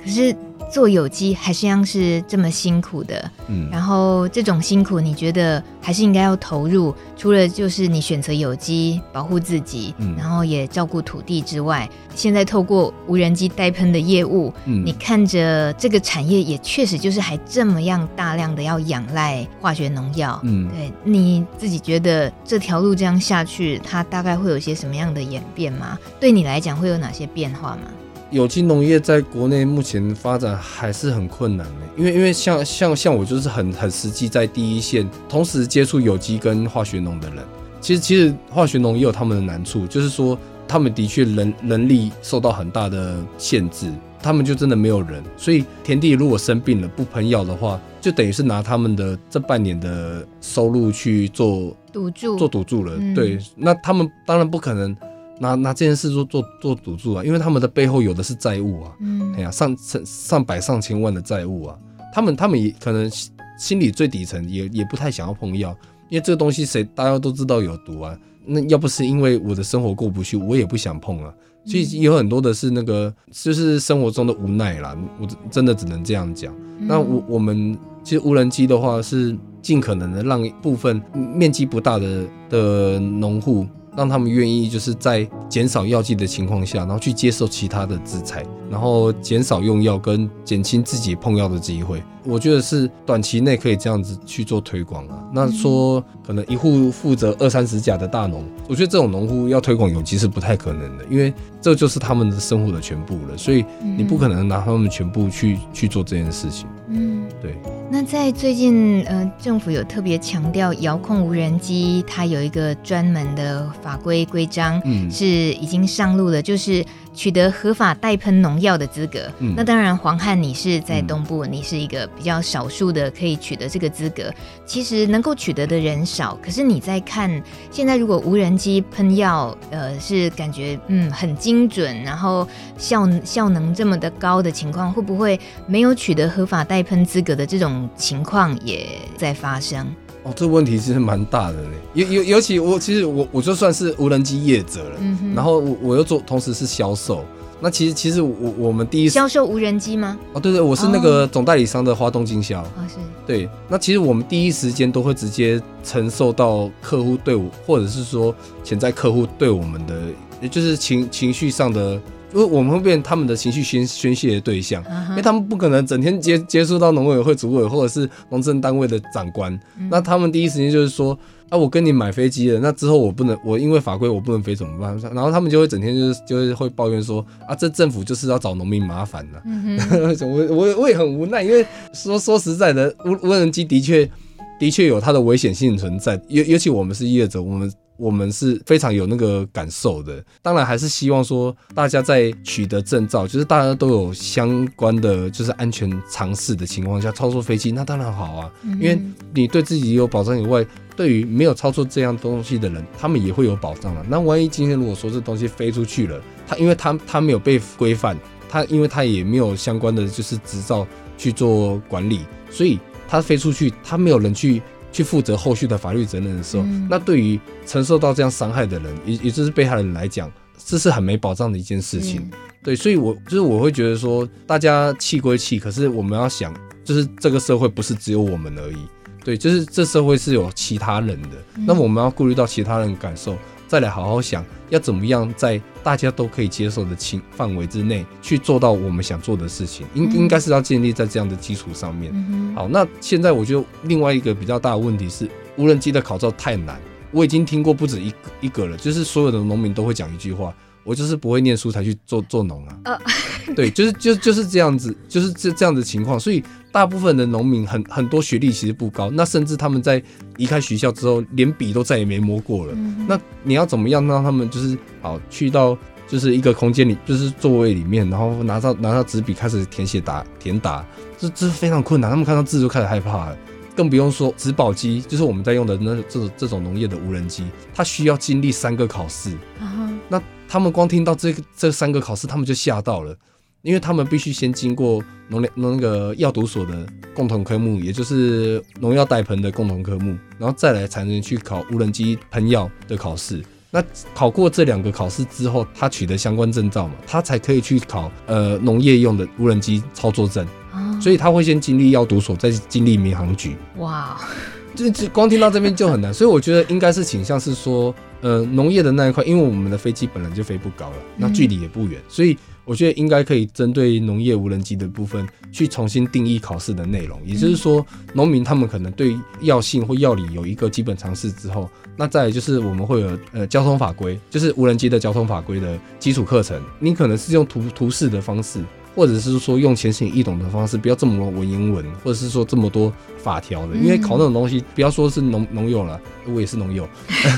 可是。做有机还是一样是这么辛苦的，嗯，然后这种辛苦你觉得还是应该要投入？除了就是你选择有机保护自己，嗯，然后也照顾土地之外，现在透过无人机代喷的业务，嗯，你看着这个产业也确实就是还这么样大量的要仰赖化学农药，嗯，对，你自己觉得这条路这样下去，它大概会有些什么样的演变吗？对你来讲会有哪些变化吗？有机农业在国内目前发展还是很困难的，因为因为像像像我就是很很实际在第一线，同时接触有机跟化学农的人。其实其实化学农也有他们的难处，就是说他们的确人人力受到很大的限制，他们就真的没有人，所以田地如果生病了不喷药的话，就等于是拿他们的这半年的收入去做赌注，做赌注了。对，那他们当然不可能。拿拿这件事做做做赌注啊，因为他们的背后有的是债务啊，嗯，哎呀，上上上百上千万的债务啊，他们他们也可能心里最底层也也不太想要碰药，因为这个东西谁大家都知道有毒啊，那要不是因为我的生活过不去，我也不想碰啊，所以有很多的是那个就是生活中的无奈啦，我真的只能这样讲。那我我们其实无人机的话是尽可能的让一部分面积不大的的农户。让他们愿意就是在减少药剂的情况下，然后去接受其他的制裁，然后减少用药跟减轻自己碰药的机会。我觉得是短期内可以这样子去做推广啊。那说可能一户负责二三十甲的大农，我觉得这种农户要推广有机是不太可能的，因为这就是他们的生活的全部了，所以你不可能拿他们全部去去做这件事情。嗯，对。那在最近，呃，政府有特别强调，遥控无人机它有一个专门的法规规章，嗯，是已经上路了，就是。取得合法代喷农药的资格，嗯，那当然，黄汉你是在东部，嗯，你是一个比较少数的可以取得这个资格。其实能够取得的人少，可是你在看现在，如果无人机喷药，呃，是感觉嗯很精准，然后效效能这么的高的情况，会不会没有取得合法代喷资格的这种情况也在发生？哦，这个问题其实蛮大的呢。尤尤尤其我其实我我就算是无人机业者了，嗯哼，然后我我又做同时是销售。那其实其实我我们第一销售无人机吗？哦，对对，我是那个总代理商的花东经销。哦，是。对，那其实我们第一时间都会直接承受到客户对我，或者是说潜在客户对我们的，也就是情情绪上的。因为我们会变他们的情绪宣宣泄的对象，因为他们不可能整天接接触到农委会主委或者是农政单位的长官，那他们第一时间就是说，啊，我跟你买飞机了，那之后我不能，我因为法规我不能飞怎么办？然后他们就会整天就是就是会抱怨说，啊，这政府就是要找农民麻烦呢。我我我也很无奈，因为说说实在的，无无人机的确的确有它的危险性存在，尤尤其我们是业者，我们。我们是非常有那个感受的，当然还是希望说大家在取得证照，就是大家都有相关的就是安全常识的情况下操作飞机，那当然好啊，因为你对自己有保障以外，对于没有操作这样东西的人，他们也会有保障啊。那万一今天如果说这东西飞出去了，他因为他他没有被规范，他因为他也没有相关的就是执照去做管理，所以他飞出去，他没有人去。去负责后续的法律责任的时候，嗯、那对于承受到这样伤害的人，也也就是被害人来讲，这是很没保障的一件事情。嗯、对，所以我就是我会觉得说，大家气归气，可是我们要想，就是这个社会不是只有我们而已。对，就是这社会是有其他人的，嗯、那么我们要顾虑到其他人感受。再来好好想，要怎么样在大家都可以接受的情范围之内去做到我们想做的事情，应应该是要建立在这样的基础上面。好，那现在我觉得另外一个比较大的问题是，无人机的考照太难，我已经听过不止一一个了，就是所有的农民都会讲一句话。我就是不会念书才去做做农啊，呃、对，就是就就是这样子，就是这这样的情况，所以大部分的农民很很多学历其实不高，那甚至他们在离开学校之后，连笔都再也没摸过了。嗯、那你要怎么样让他们就是好去到就是一个空间里，就是座位里面，然后拿到拿到纸笔开始填写答填答，这这是非常困难，他们看到字就开始害怕了。更不用说植保机，就是我们在用的那这种这种农业的无人机，它需要经历三个考试。那他们光听到这个这三个考试，他们就吓到了，因为他们必须先经过农粮那个药毒所的共同科目，也就是农药带喷的共同科目，然后再来才能去考无人机喷药的考试。那考过这两个考试之后，他取得相关证照嘛，他才可以去考呃农业用的无人机操作证。所以他会先经历药毒所，再经历民航局。哇，就就光听到这边就很难。所以我觉得应该是倾向是说，呃，农业的那一块，因为我们的飞机本来就飞不高了，那距离也不远，所以我觉得应该可以针对农业无人机的部分去重新定义考试的内容。也就是说，农民他们可能对药性或药理有一个基本常识之后，那再来就是我们会有呃交通法规，就是无人机的交通法规的基础课程。你可能是用图图示的方式。或者是说用浅显易懂的方式，不要这么多文言文，或者是说这么多法条的，因为考那种东西，不要说是农农友了，我也是农友，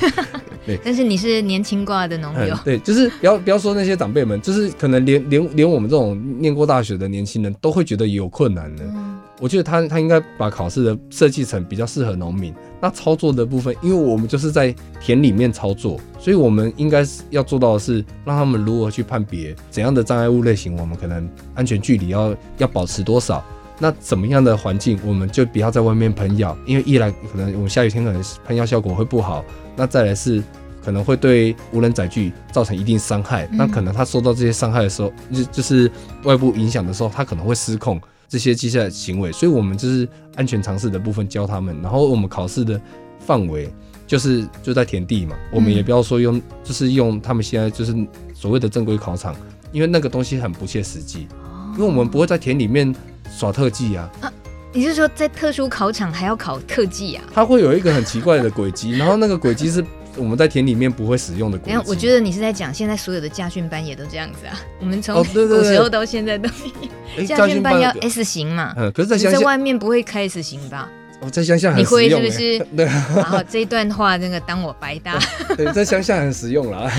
对。但是你是年轻挂的农友，对，就是不要不要说那些长辈们，就是可能连连连我们这种念过大学的年轻人都会觉得有困难的。嗯我觉得他他应该把考试的设计成比较适合农民。那操作的部分，因为我们就是在田里面操作，所以我们应该是要做到的是让他们如何去判别怎样的障碍物类型，我们可能安全距离要要保持多少。那怎么样的环境，我们就不要在外面喷药，因为一来可能我们下雨天可能喷药效果会不好，那再来是可能会对无人载具造成一定伤害。那可能他受到这些伤害的时候，就就是外部影响的时候，他可能会失控。这些接下来行为，所以我们就是安全常识的部分教他们，然后我们考试的范围就是就在田地嘛，我们也不要说用，就是用他们现在就是所谓的正规考场，因为那个东西很不切实际，因为我们不会在田里面耍特技啊。啊，你是说在特殊考场还要考特技啊？它会有一个很奇怪的轨迹，然后那个轨迹是。我们在田里面不会使用的。没有，我觉得你是在讲现在所有的驾训班也都这样子啊。我们从古时候到现在都一样，驾训班要 S 型嘛。嗯，可是在乡下，在外面不会开 S 型吧？哦，在乡下很实用。你会是不是？对。然后这一段话，那个当我白搭。对，在乡下很实用啦。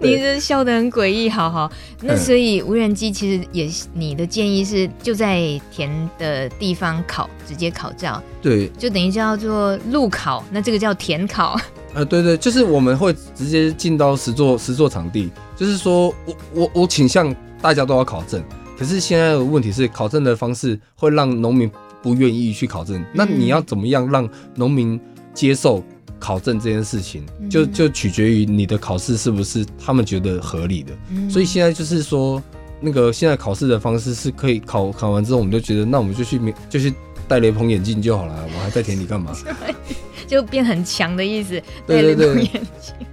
你这笑得很诡异，好好。那所以无人机其实也，你的建议是就在田的地方考，直接考照。对。就等于叫做路考，那这个叫田考。呃，对对，就是我们会直接进到实作实作场地，就是说我我我倾向大家都要考证，可是现在的问题是考证的方式会让农民不愿意去考证，那你要怎么样让农民接受考证这件事情，就就取决于你的考试是不是他们觉得合理的，所以现在就是说那个现在考试的方式是可以考考完之后，我们就觉得那我们就去就去戴雷朋眼镜就好了，我还在田里干嘛？就变很强的意思，对对对，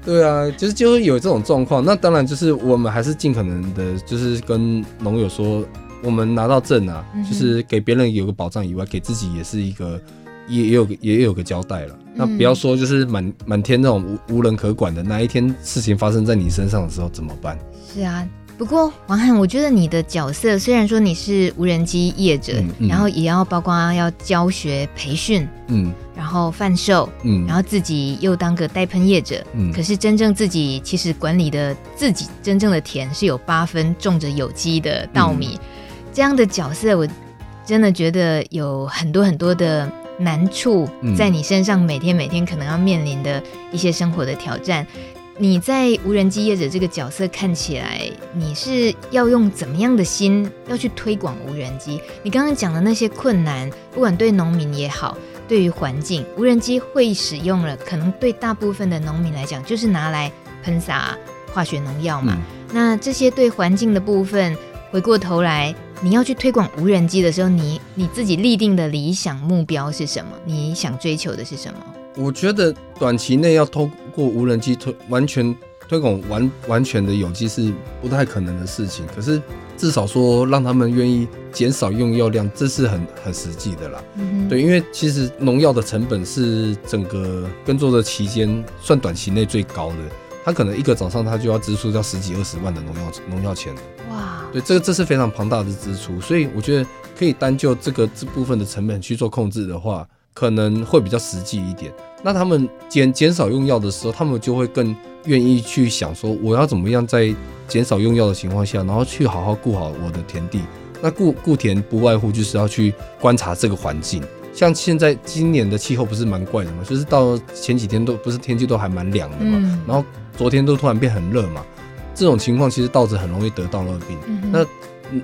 对啊，就是就会有这种状况。那当然就是我们还是尽可能的，就是跟农友说，我们拿到证啊，嗯、就是给别人有个保障以外，给自己也是一个也也有也有个交代了。嗯、那不要说就是满满天那种无无人可管的，哪一天事情发生在你身上的时候怎么办？是啊。不过王翰，我觉得你的角色虽然说你是无人机业者，嗯嗯、然后也要包括要教学培训，嗯，然后贩售，嗯，然后自己又当个带喷业者，嗯，可是真正自己其实管理的自己真正的田是有八分种着有机的稻米，嗯、这样的角色，我真的觉得有很多很多的难处在你身上，每天每天可能要面临的一些生活的挑战。你在无人机业者这个角色看起来，你是要用怎么样的心要去推广无人机？你刚刚讲的那些困难，不管对农民也好，对于环境，无人机会使用了，可能对大部分的农民来讲，就是拿来喷洒化学农药嘛。嗯、那这些对环境的部分，回过头来，你要去推广无人机的时候，你你自己立定的理想目标是什么？你想追求的是什么？我觉得短期内要透过无人机推完全推广完完全的有机是不太可能的事情，可是至少说让他们愿意减少用药量，这是很很实际的啦。嗯，对，因为其实农药的成本是整个耕作的期间算短期内最高的，他可能一个早上他就要支出掉十几二十万的农药农药钱。哇，对，这个这是非常庞大的支出，所以我觉得可以单就这个这部分的成本去做控制的话，可能会比较实际一点。那他们减减少用药的时候，他们就会更愿意去想说，我要怎么样在减少用药的情况下，然后去好好顾好我的田地。那顾顾田不外乎就是要去观察这个环境。像现在今年的气候不是蛮怪的嘛，就是到前几天都不是天气都还蛮凉的嘛，然后昨天都突然变很热嘛。这种情况其实稻子很容易得稻热病。那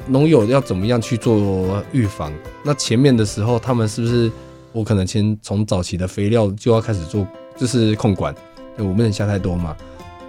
农友要怎么样去做预防？那前面的时候他们是不是？我可能先从早期的肥料就要开始做，就是控管，对，我不能下太多嘛。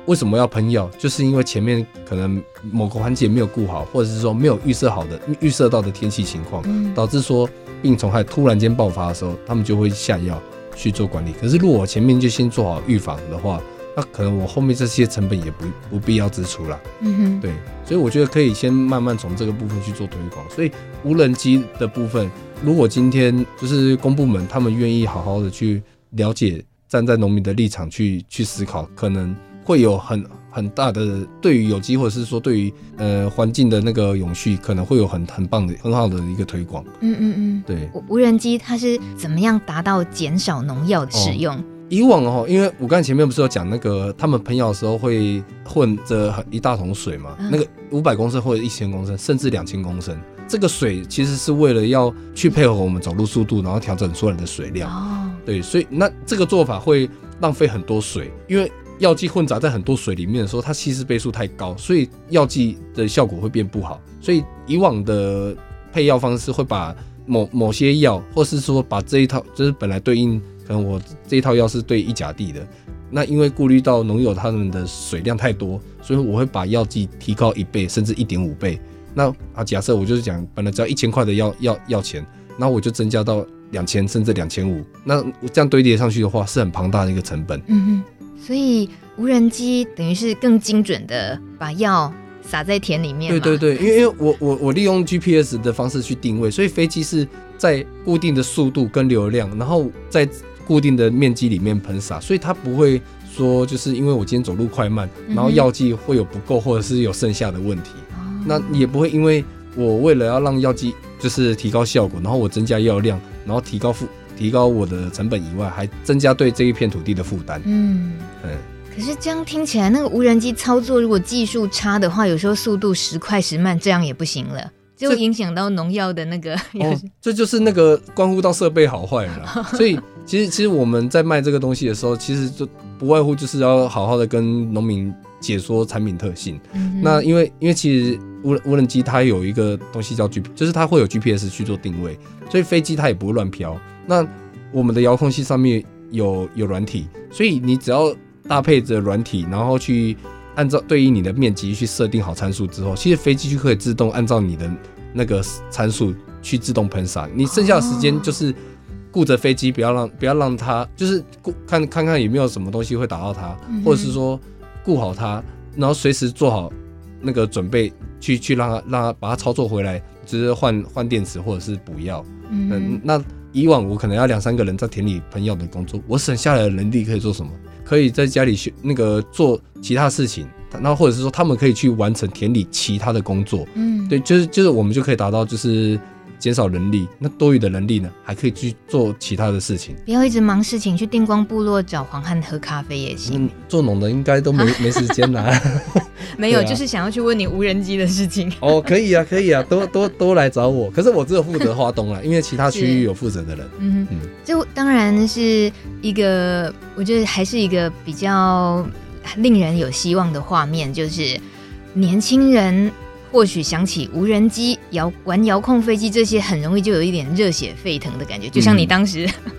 为什么要喷药？就是因为前面可能某个环节没有顾好，或者是说没有预设好的预设到的天气情况，导致说病虫害突然间爆发的时候，他们就会下药去做管理。可是如果我前面就先做好预防的话，那可能我后面这些成本也不不必要支出了。嗯哼，对，所以我觉得可以先慢慢从这个部分去做推广。所以无人机的部分。如果今天就是公部门，他们愿意好好的去了解，站在农民的立场去去思考，可能会有很很大的对于有机或者是说对于呃环境的那个永续，可能会有很很棒的很好的一个推广。嗯嗯嗯，对。无人机它是怎么样达到减少农药的使用？哦，以往哦，因为我刚才前面不是有讲那个他们喷药的时候会混着一大桶水嘛，嗯，那个五百公升或者一千公升，甚至两千公升。这个水其实是为了要去配合我们走路速度，然后调整出来的水量。哦，对，所以那这个做法会浪费很多水，因为药剂混杂在很多水里面的时候，它稀释倍数太高，所以药剂的效果会变不好。所以以往的配药方式会把某某些药，或是说把这一套，就是本来对应可能我这一套药是对一甲地的，那因为顾虑到农友他们的水量太多，所以我会把药剂提高一倍甚至一点五倍。那啊，假设我就是讲，本来只要一千块的药药药钱，那我就增加到两千甚至两千五，那这样堆叠上去的话，是很庞大的一个成本。嗯哼，所以无人机等于是更精准的把药撒在田里面。对对对，因为因为我我我利用 GPS 的方式去定位，所以飞机是在固定的速度跟流量，然后在固定的面积里面喷洒，所以它不会说就是因为我今天走路快慢，然后药剂会有不够或者是有剩下的问题。那也不会因为我为了要让药剂就是提高效果，然后我增加药量，然后提高负提高我的成本以外，还增加对这一片土地的负担。嗯嗯。可是这样听起来，那个无人机操作如果技术差的话，有时候速度时快时慢，这样也不行了，就影响到农药的那个。哦，这就是那个关乎到设备好坏了。所以其实其实我们在卖这个东西的时候，其实就不外乎就是要好好的跟农民解说产品特性。嗯、那因为因为其实。无人无人机它有一个东西叫 G，就是它会有 GPS 去做定位，所以飞机它也不会乱飘。那我们的遥控器上面有有软体，所以你只要搭配着软体，然后去按照对应你的面积去设定好参数之后，其实飞机就可以自动按照你的那个参数去自动喷洒。你剩下的时间就是顾着飞机，不要让不要让它就是顾看看看有没有什么东西会打到它，或者是说顾好它，然后随时做好那个准备。去去让它让它把它操作回来，就是换换电池或者是补药。嗯，那以往我可能要两三个人在田里喷药的工作，我省下来的人力可以做什么？可以在家里去那个做其他事情，那或者是说他们可以去完成田里其他的工作。嗯，对，就是就是我们就可以达到就是。减少人力，那多余的人力呢，还可以去做其他的事情。不要一直忙事情，去定光部落找黄汉喝咖啡也行。嗯，做农的应该都没 没时间啦。没有，啊、就是想要去问你无人机的事情。哦，可以啊，可以啊，都都都来找我。可是我只有负责花东了，因为其他区域有负责的人。嗯嗯，这当然是一个，我觉得还是一个比较令人有希望的画面，就是年轻人。或许想起无人机、遥玩遥控飞机这些，很容易就有一点热血沸腾的感觉，就像你当时，嗯、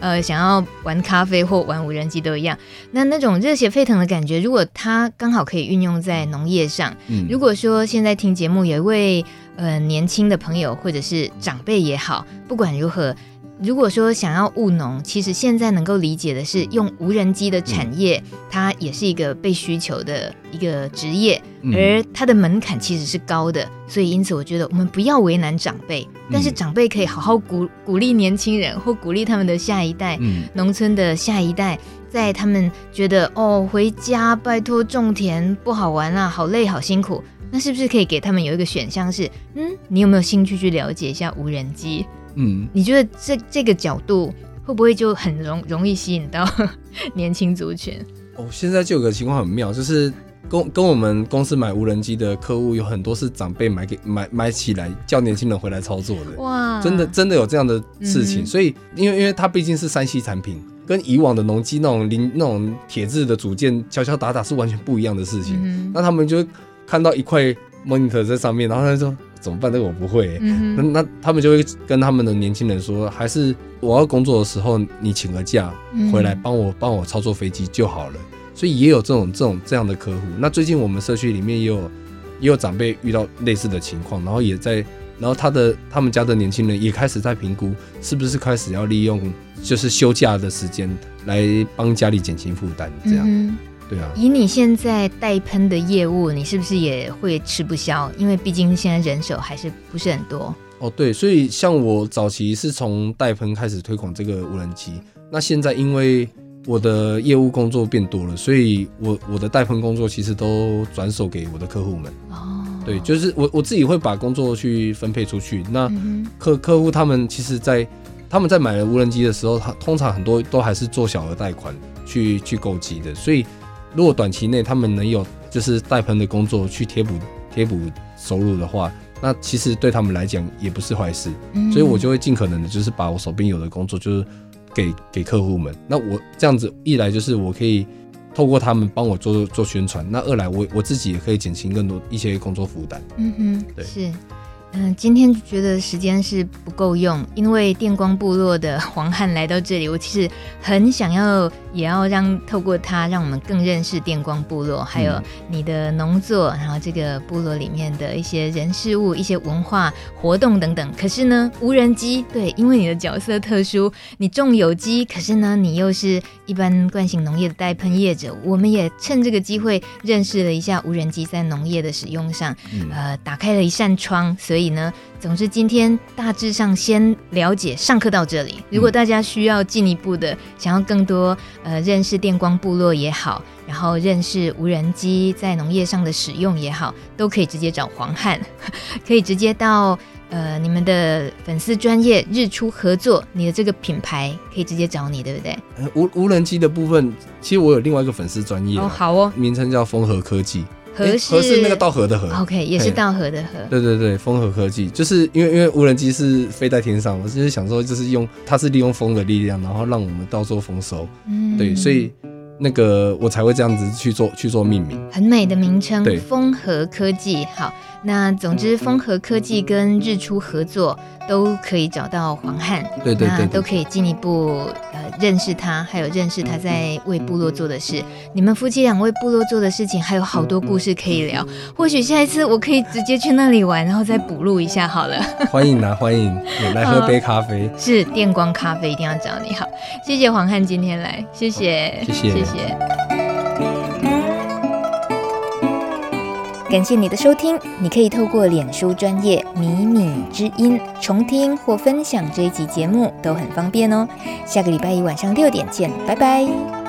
呃，想要玩咖啡或玩无人机都一样。那那种热血沸腾的感觉，如果它刚好可以运用在农业上，嗯、如果说现在听节目有一位呃年轻的朋友或者是长辈也好，不管如何。如果说想要务农，其实现在能够理解的是，用无人机的产业，嗯、它也是一个被需求的一个职业，嗯、而它的门槛其实是高的。所以，因此我觉得我们不要为难长辈，但是长辈可以好好鼓鼓励年轻人，或鼓励他们的下一代，嗯、农村的下一代，在他们觉得哦，回家拜托种田不好玩啊，好累好辛苦，那是不是可以给他们有一个选项是，嗯，你有没有兴趣去了解一下无人机？嗯，你觉得这这个角度会不会就很容容易吸引到 年轻族群？哦，现在就有个情况很妙，就是跟跟我们公司买无人机的客户有很多是长辈买给买买起来叫年轻人回来操作的。哇，真的真的有这样的事情。嗯、所以因为因为它毕竟是 3C 产品，跟以往的农机那种零那种铁质的组件敲敲打打是完全不一样的事情。嗯、那他们就看到一块 monitor 在上面，然后他就说。怎么办？这个我不会、欸。嗯、那那他们就会跟他们的年轻人说，还是我要工作的时候，你请个假回来帮我帮我操作飞机就好了。所以也有这种这种这样的客户。那最近我们社区里面也有也有长辈遇到类似的情况，然后也在，然后他的他们家的年轻人也开始在评估，是不是开始要利用就是休假的时间来帮家里减轻负担，这样。嗯对啊，以你现在代喷的业务，你是不是也会吃不消？因为毕竟现在人手还是不是很多。哦，对，所以像我早期是从代喷开始推广这个无人机，那现在因为我的业务工作变多了，所以我我的代喷工作其实都转手给我的客户们。哦，对，就是我我自己会把工作去分配出去。那客客户他们其实在，在他们在买了无人机的时候，他通常很多都还是做小额贷款去去购机的，所以。如果短期内他们能有就是代喷的工作去贴补贴补收入的话，那其实对他们来讲也不是坏事。嗯、所以我就会尽可能的，就是把我手边有的工作就是给给客户们。那我这样子一来就是我可以透过他们帮我做做宣传，那二来我我自己也可以减轻更多一些工作负担。嗯哼，对，是。嗯，今天觉得时间是不够用，因为电光部落的黄汉来到这里，我其实很想要，也要让透过他，让我们更认识电光部落，还有你的农作，然后这个部落里面的一些人事物、一些文化活动等等。可是呢，无人机，对，因为你的角色特殊，你种有机，可是呢，你又是一般惯性农业的代喷业者，我们也趁这个机会认识了一下无人机在农业的使用上，呃，打开了一扇窗，所以。所以呢，总之今天大致上先了解上课到这里。如果大家需要进一步的，想要更多呃认识电光部落也好，然后认识无人机在农业上的使用也好，都可以直接找黄汉，可以直接到呃你们的粉丝专业日出合作，你的这个品牌可以直接找你，对不对？无无人机的部分，其实我有另外一个粉丝专业哦，好哦，名称叫风和科技。禾是，是那个稻禾的禾，OK，也是稻禾的禾。对对对，风和科技，就是因为因为无人机是飞在天上，我就是想说，就是用它是利用风的力量，然后让我们稻作丰收。嗯，对，所以那个我才会这样子去做去做命名，很美的名称，对，风禾科技。好，那总之风和科技跟日出合作。都可以找到黄汉，对对对，对，都可以进一步呃认识他，还有认识他在为部落做的事。你们夫妻俩为部落做的事情还有好多故事可以聊。或许下一次我可以直接去那里玩，然后再补录一下好了。欢迎啊，欢迎来喝杯咖啡。是电光咖啡，一定要找你。好，谢谢黄汉今天来，谢谢，谢谢，谢谢。感谢你的收听，你可以透过脸书专业米米之音重听或分享这一集节目，都很方便哦。下个礼拜一晚上六点见，拜拜。